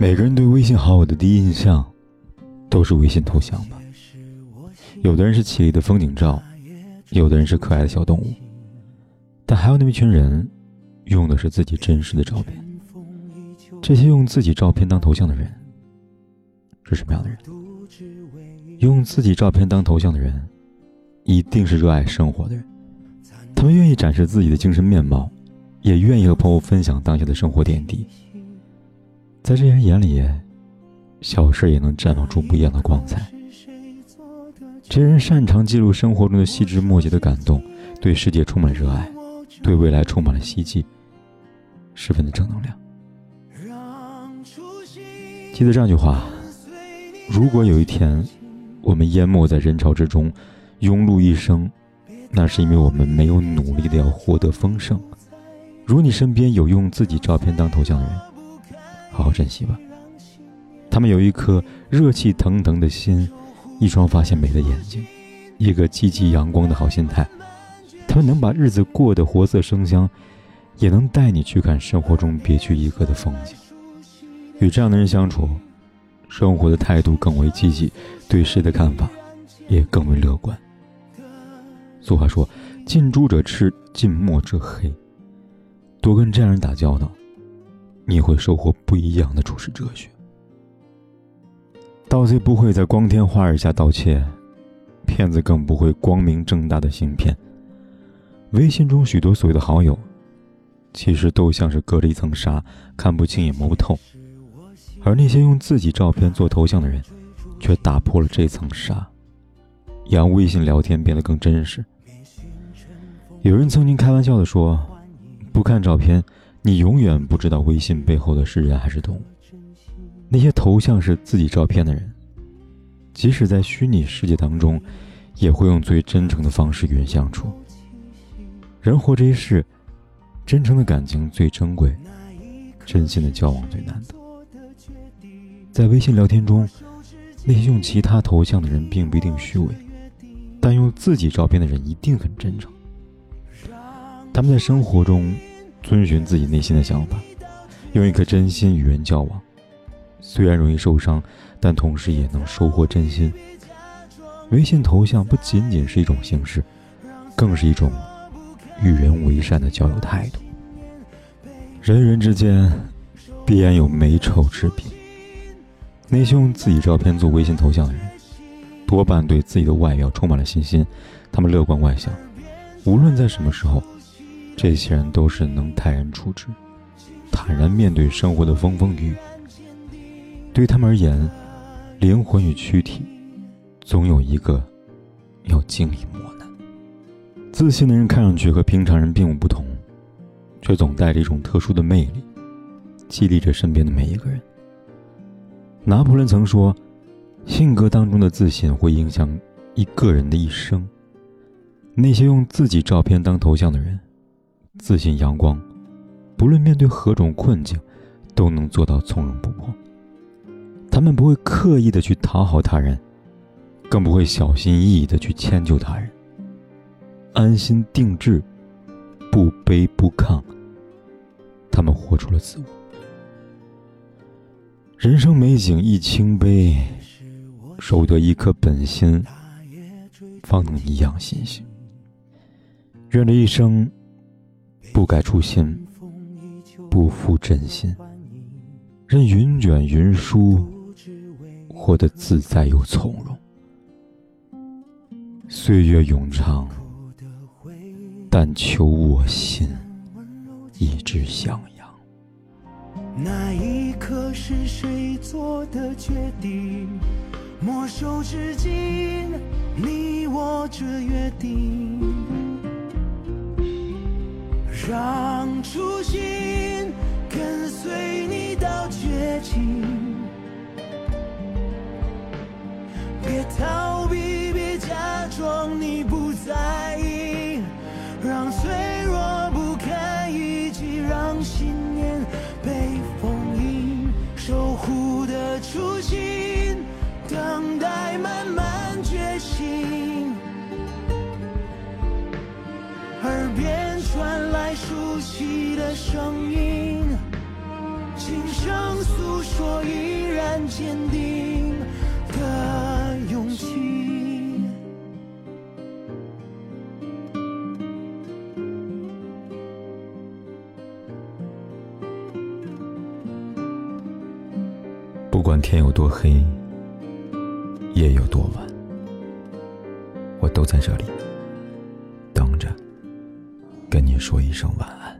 每个人对微信好友的第一印象，都是微信头像吧。有的人是绮丽的风景照，有的人是可爱的小动物，但还有那么一群人，用的是自己真实的照片。这些用自己照片当头像的人，是什么样的人？用自己照片当头像的人，一定是热爱生活的人。他们愿意展示自己的精神面貌，也愿意和朋友分享当下的生活点滴。在这些人眼里，小事也能绽放出不一样的光彩。这些人擅长记录生活中的细枝末节的感动，对世界充满热爱，对未来充满了希冀，十分的正能量。记得这样一句话：如果有一天，我们淹没在人潮之中，庸碌一生，那是因为我们没有努力的要获得丰盛。如你身边有用自己照片当头像的人，好好珍惜吧。他们有一颗热气腾腾的心，一双发现美的眼睛，一个积极阳光的好心态。他们能把日子过得活色生香，也能带你去看生活中别具一格的风景。与这样的人相处，生活的态度更为积极，对事的看法也更为乐观。俗话说：“近朱者赤，近墨者黑。”多跟这样人打交道。你会收获不一样的处世哲学。盗贼不会在光天化日下盗窃，骗子更不会光明正大的行骗。微信中许多所谓的好友，其实都像是隔着一层纱，看不清也摸不透。而那些用自己照片做头像的人，却打破了这层纱，让微信聊天变得更真实。有人曾经开玩笑的说：“不看照片。”你永远不知道微信背后的是人还是动物。那些头像是自己照片的人，即使在虚拟世界当中，也会用最真诚的方式与人相处。人活这一世，真诚的感情最珍贵，真心的交往最难得。在微信聊天中，那些用其他头像的人并不一定虚伪，但用自己照片的人一定很真诚。他们在生活中。遵循自己内心的想法，用一颗真心与人交往，虽然容易受伤，但同时也能收获真心。微信头像不仅仅是一种形式，更是一种与人为善的交友态度。人与人之间必然有美丑之别，那些用自己照片做微信头像的人，多半对自己的外表充满了信心，他们乐观外向，无论在什么时候。这些人都是能泰然处之、坦然面对生活的风风雨雨。对他们而言，灵魂与躯体总有一个要经历磨难。自信的人看上去和平常人并无不同，却总带着一种特殊的魅力，激励着身边的每一个人。拿破仑曾说：“性格当中的自信会影响一个人的一生。”那些用自己照片当头像的人。自信阳光，不论面对何种困境，都能做到从容不迫。他们不会刻意的去讨好他人，更不会小心翼翼的去迁就他人。安心定志，不卑不亢。他们活出了自我。人生美景一清杯，守得一颗本心，方能颐养心性。愿这一生。不改初心，不负真心，任云卷云舒，活得自在又从容。岁月永长，但求我心一直向阳。那一刻是谁做的决定？莫守至今，你我约定。让初心跟随熟悉的声音，轻声诉说依然坚定的勇气。不管天有多黑，夜有多晚，我都在这里，跟你说一声晚安。